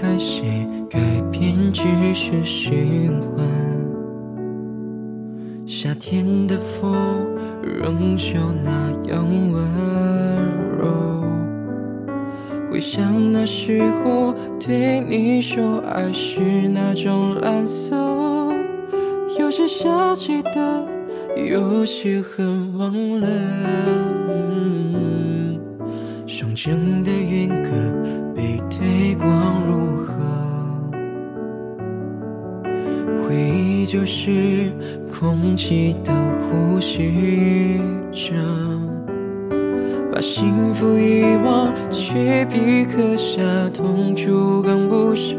开始改变，只是循环。夏天的风仍旧那样温柔。回想那时候对你说，爱是那种蓝色，有些想记得，有些很忘了。双城的远隔。泪光如何？回忆就是空气的呼吸着，把幸福遗忘，却比刻下痛楚更不舍。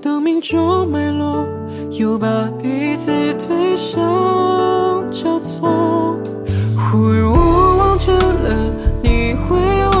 当命中脉络又把彼此推向交错，忽而我忘记了你会有。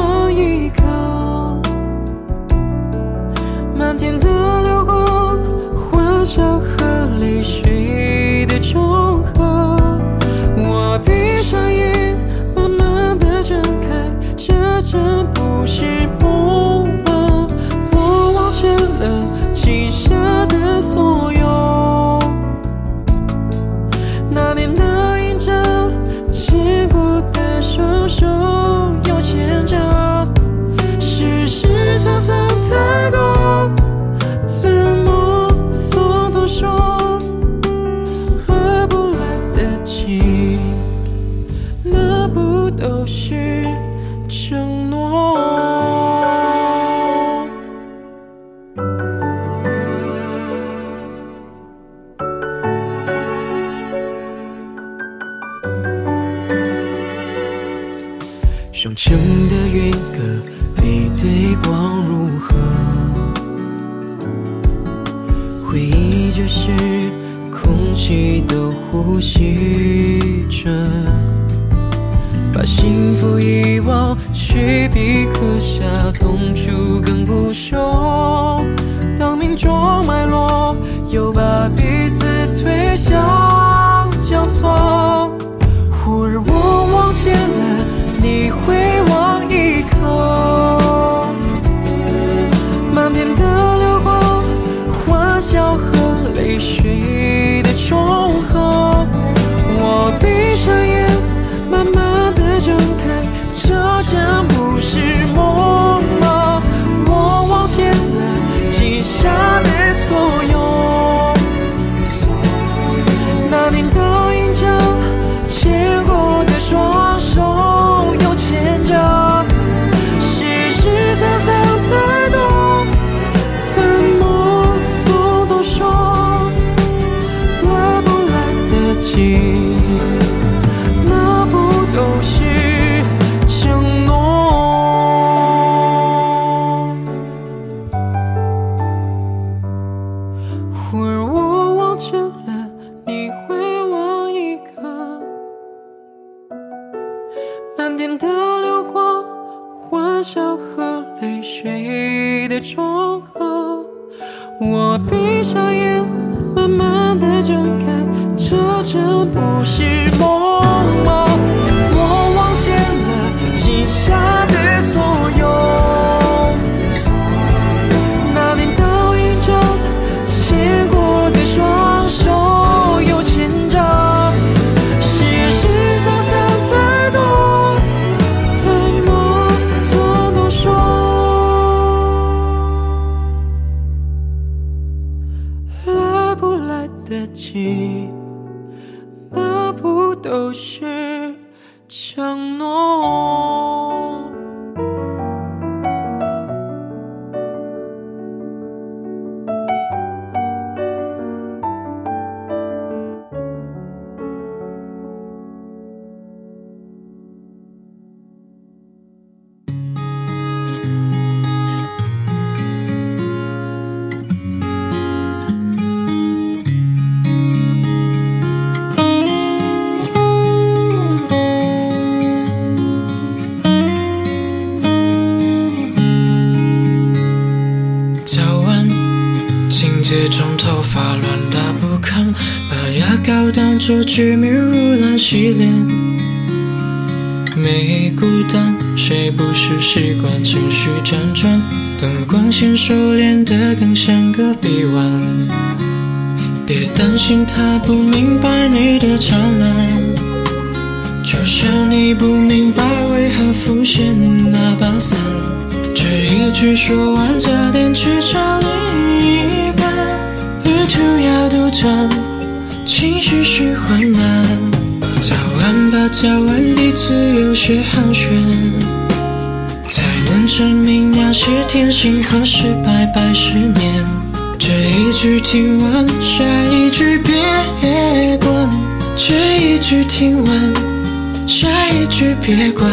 呼吸着，把幸福遗忘，却比刻下痛楚更不朽。当命中脉络又把彼此推向膏当作纸面如蓝洗脸。没孤单，谁不是习惯情绪辗转？等光线收敛得更像个臂弯。别担心，他不明白你的灿烂，就像你不明白为何浮现那把伞。这一句说完，早点去找另一半。旅途要多长，情绪是缓慢。早安吧，早安，彼此有些寒暄，才能证明那些天性何时白白失眠。这一句听完，下一句别管。这一句听完，下一句别管。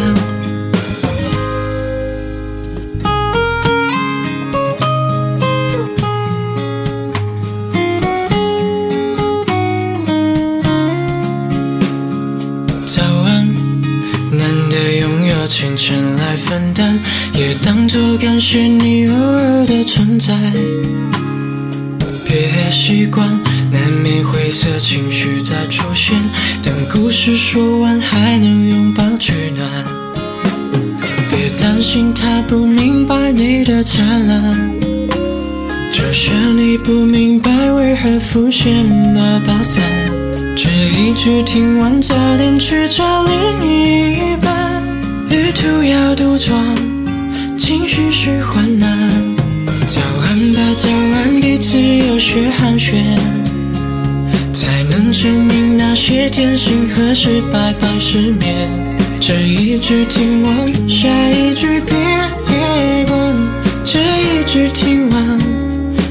也当作感谢你偶尔的存在。别习惯，难免灰色情绪在出现，等故事说完，还能拥抱取暖。别担心，他不明白你的灿烂。就像你不明白为何浮现那把伞，这一句听完，早点去找另一半。旅途要多长，情绪是缓慢。早安吧，早安，彼此有些寒暄，才能证明那些天性何时白白失眠。这一句听完，下一句别管。这一句听完，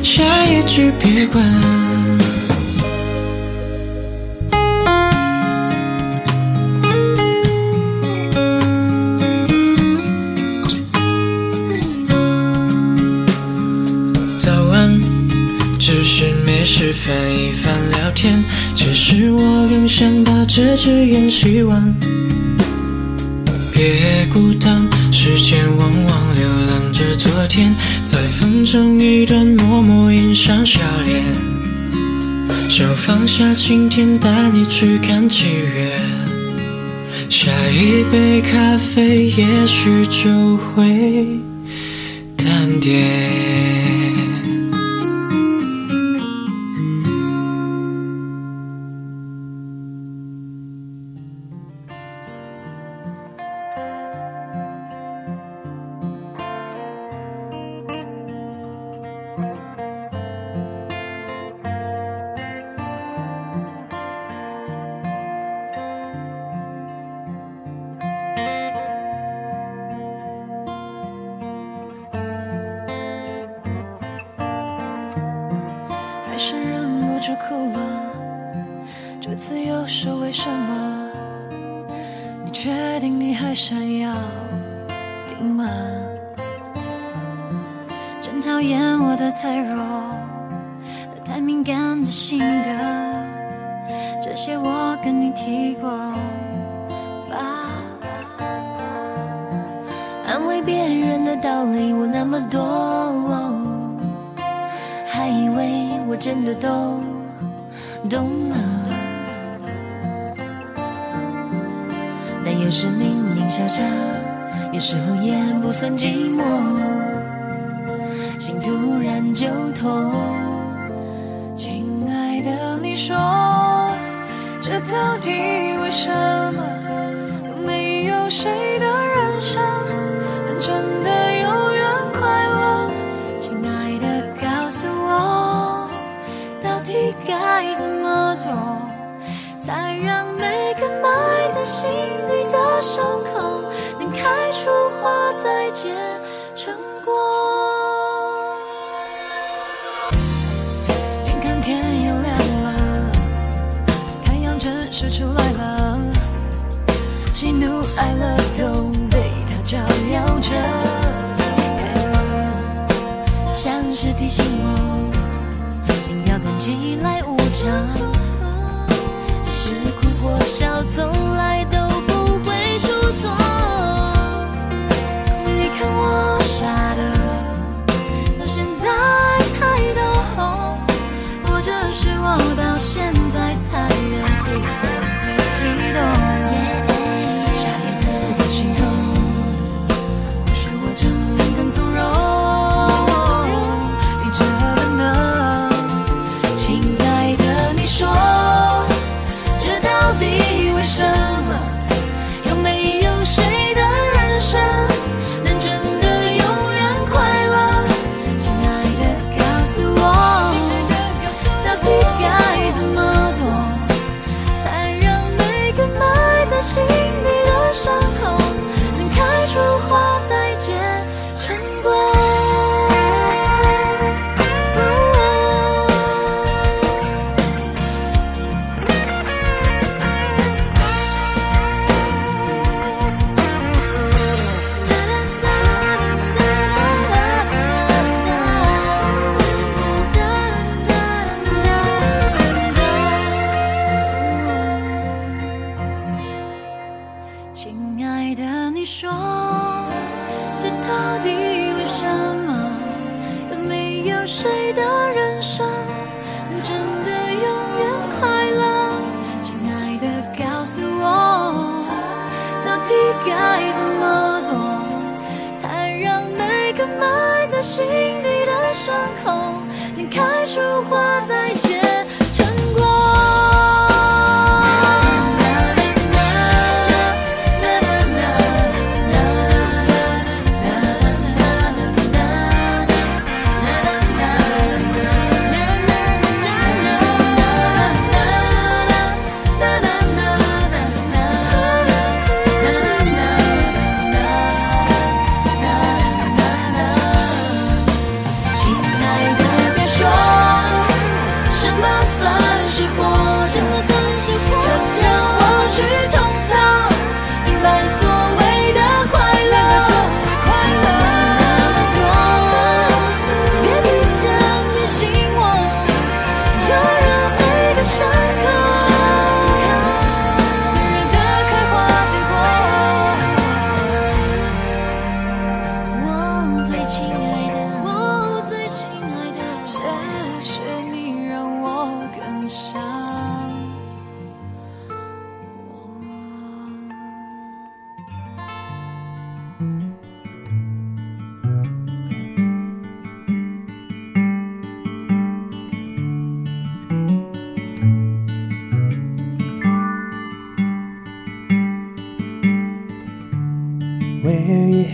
下一句别管。翻一翻聊天。其实我更想把这支烟吸完。别孤单，时间往往流浪着昨天，再分成一段默默印上笑脸。就放下晴天，带你去看七月。下一杯咖啡，也许就会淡点。么多。还以为我真的都懂了，但有时明明笑着，有时候也不算寂寞，心突然就痛。亲爱的，你说这到底为什么？有没有谁的人生能真的心底的伤口能开出花，再结成果？眼看天又亮了，太阳正式出来了，喜怒哀乐都被它照耀着。像是提醒我，心跳看起来无常，只是哭或笑，从来都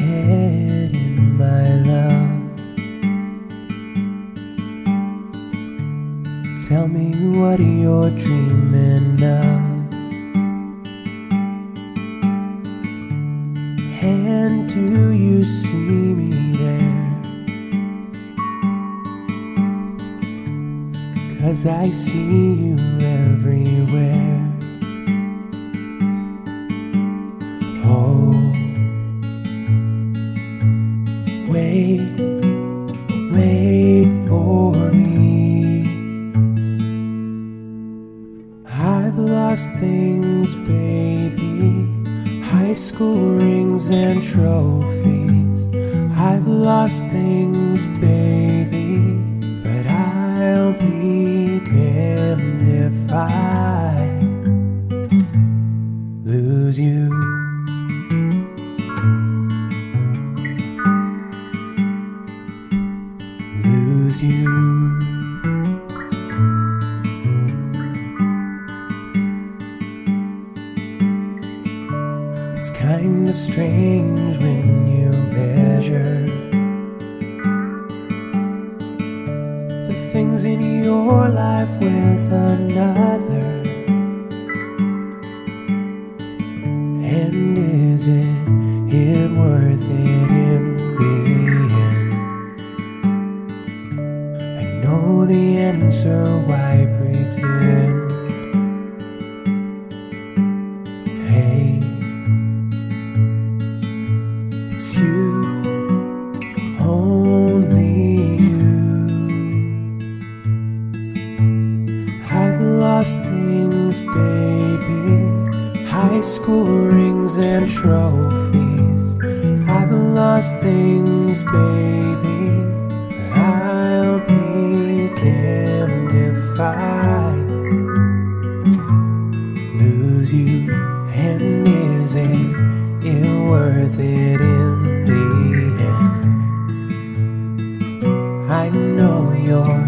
headed, my love? Tell me what you're dreaming of. And do you see me there? Cause I see you everywhere. way you. It's kind of strange when you measure the things in your life with another. You. And is it, it worth it in the end? I know you're,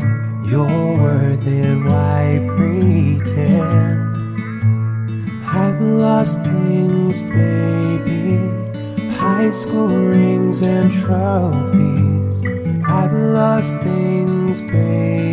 you're worth it, why pretend? I've lost things, baby. High school rings and trophies. I've lost things, baby.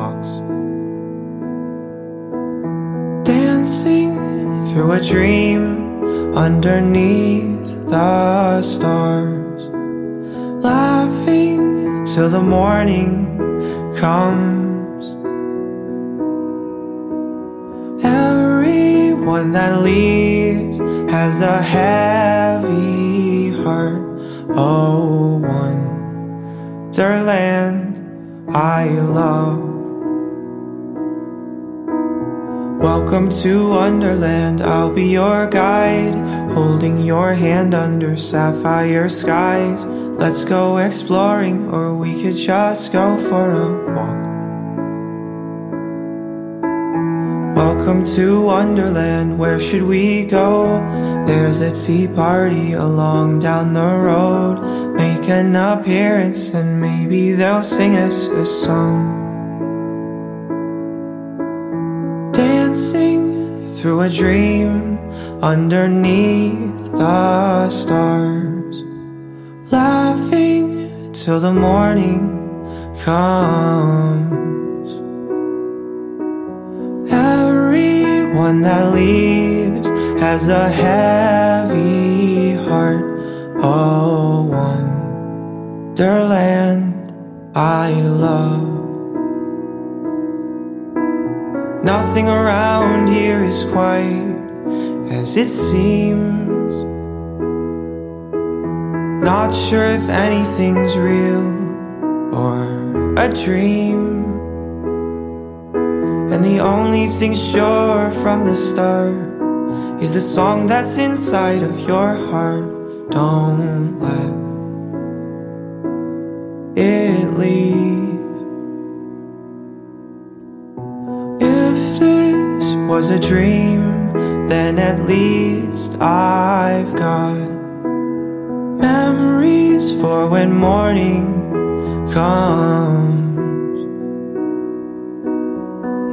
Through a dream underneath the stars. Laughing till the morning comes. Everyone that leaves has a heavy heart. Oh, Wonderland, I love. Welcome to Wonderland, I'll be your guide, holding your hand under sapphire skies. Let's go exploring, or we could just go for a walk. Welcome to Wonderland, where should we go? There's a tea party along down the road. Make an appearance, and maybe they'll sing us a song. through a dream underneath the stars, laughing till the morning comes. Everyone that leaves has a heavy heart. Oh, wonderland I love. Nothing around here is quite as it seems. Not sure if anything's real or a dream. And the only thing sure from the start is the song that's inside of your heart. Don't let it leave. was a dream, then at least I've got memories for when morning comes.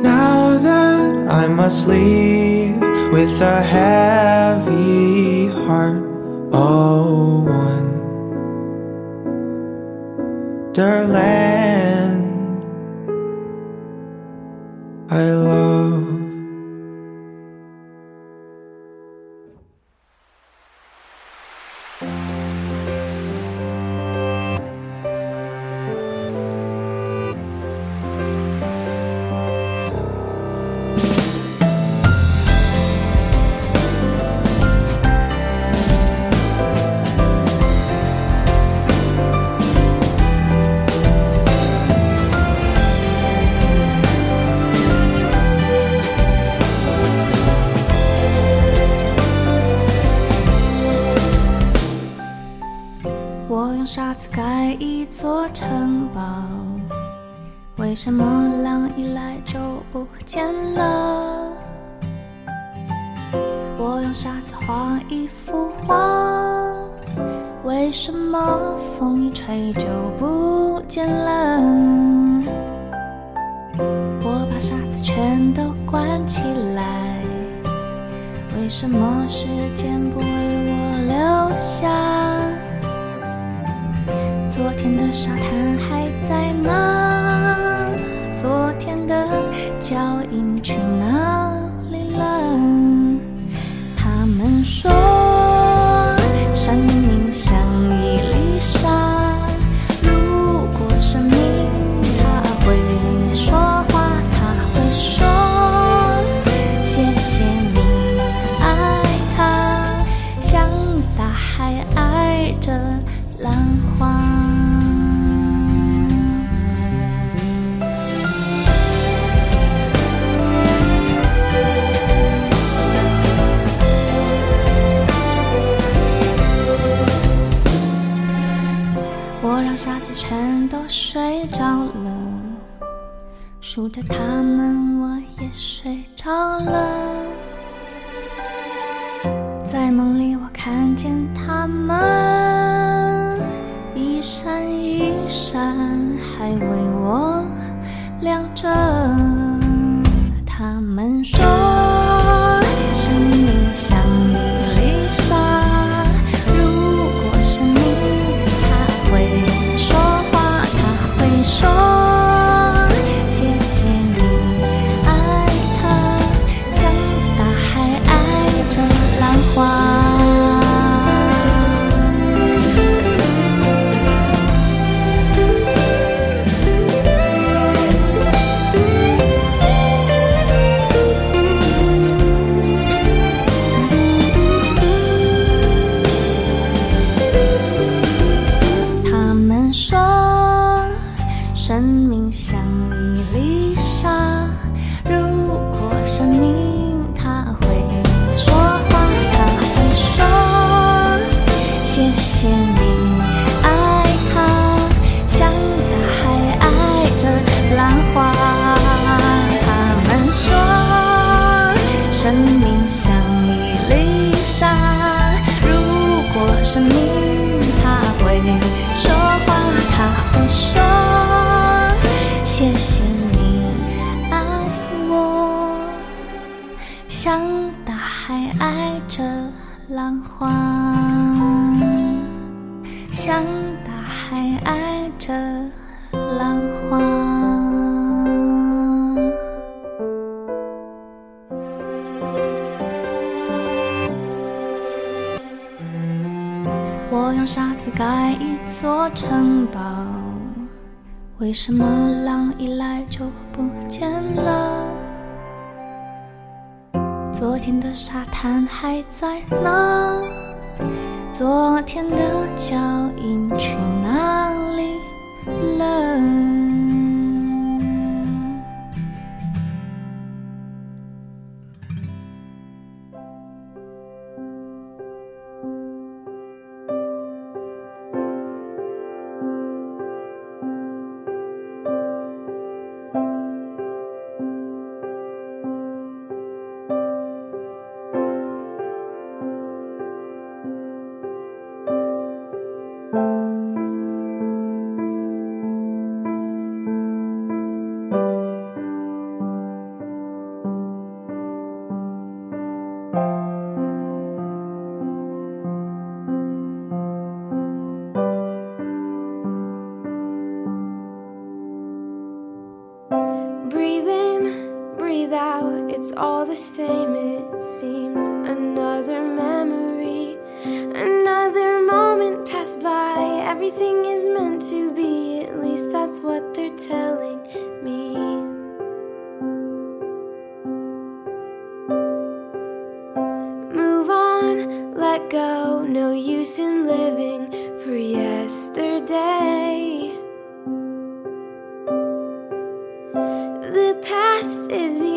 Now that I must leave with a heavy heart, oh, wonderland. I love 的脚印去哪里了？着他们，我也睡着了。生命它会说话它会说谢谢你爱我。像大海爱着浪花像大海爱着浪座城堡。为什么狼一来就不见了？昨天的沙滩还在吗？昨天的脚印去哪里了？is me.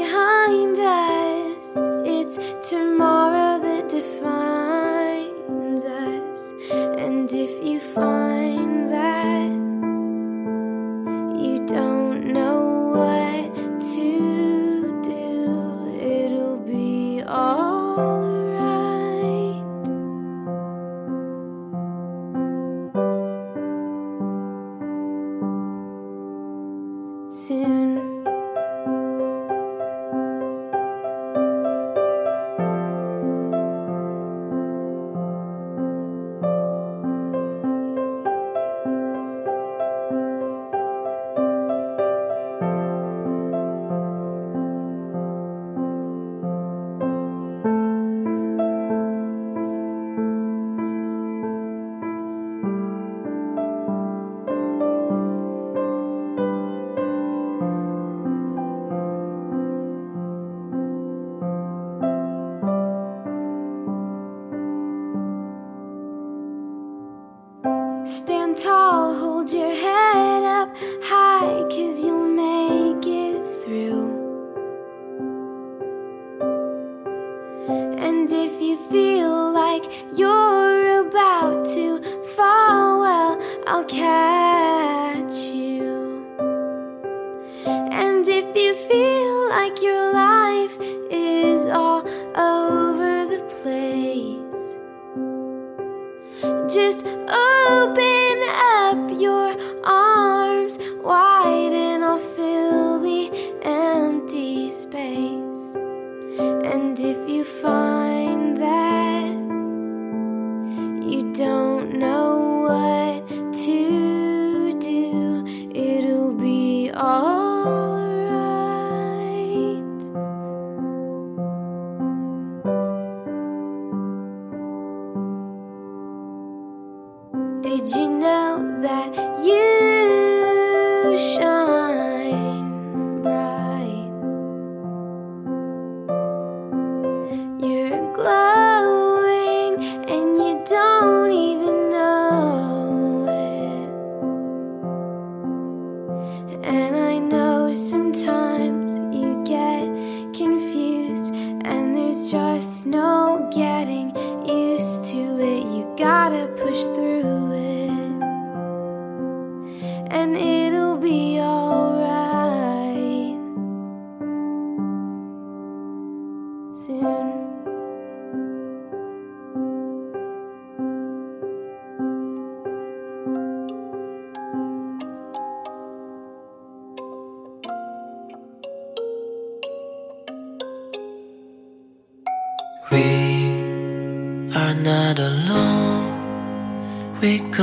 Did you know that you shine?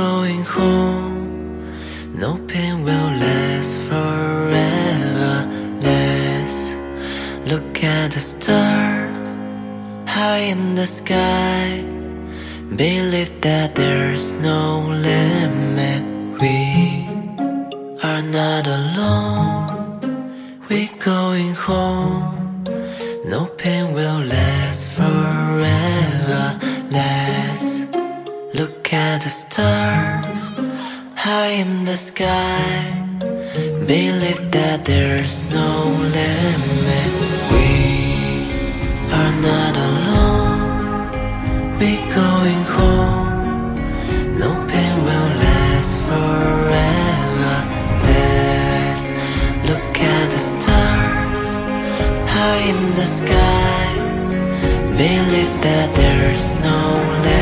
Going home. No pain will last forever. Let's look at the stars high in the sky. Believe that there's no limit. We are not alone. We're going home. No pain will last forever. Look at the stars high in the sky. Believe that there's no limit. We are not alone. We're going home. No pain will last forever. Let's look at the stars high in the sky. Believe that there's no limit.